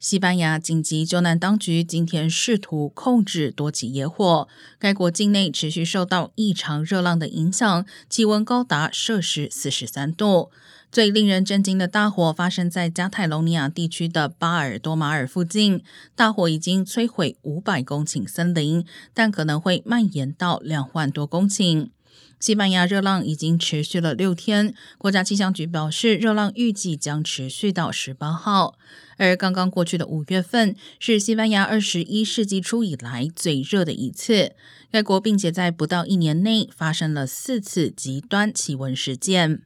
西班牙紧急救难当局今天试图控制多起野火。该国境内持续受到异常热浪的影响，气温高达摄氏四十三度。最令人震惊的大火发生在加泰隆尼亚地区的巴尔多马尔附近，大火已经摧毁五百公顷森林，但可能会蔓延到两万多公顷。西班牙热浪已经持续了六天，国家气象局表示，热浪预计将持续到十八号。而刚刚过去的五月份是西班牙二十一世纪初以来最热的一次，该国并且在不到一年内发生了四次极端气温事件。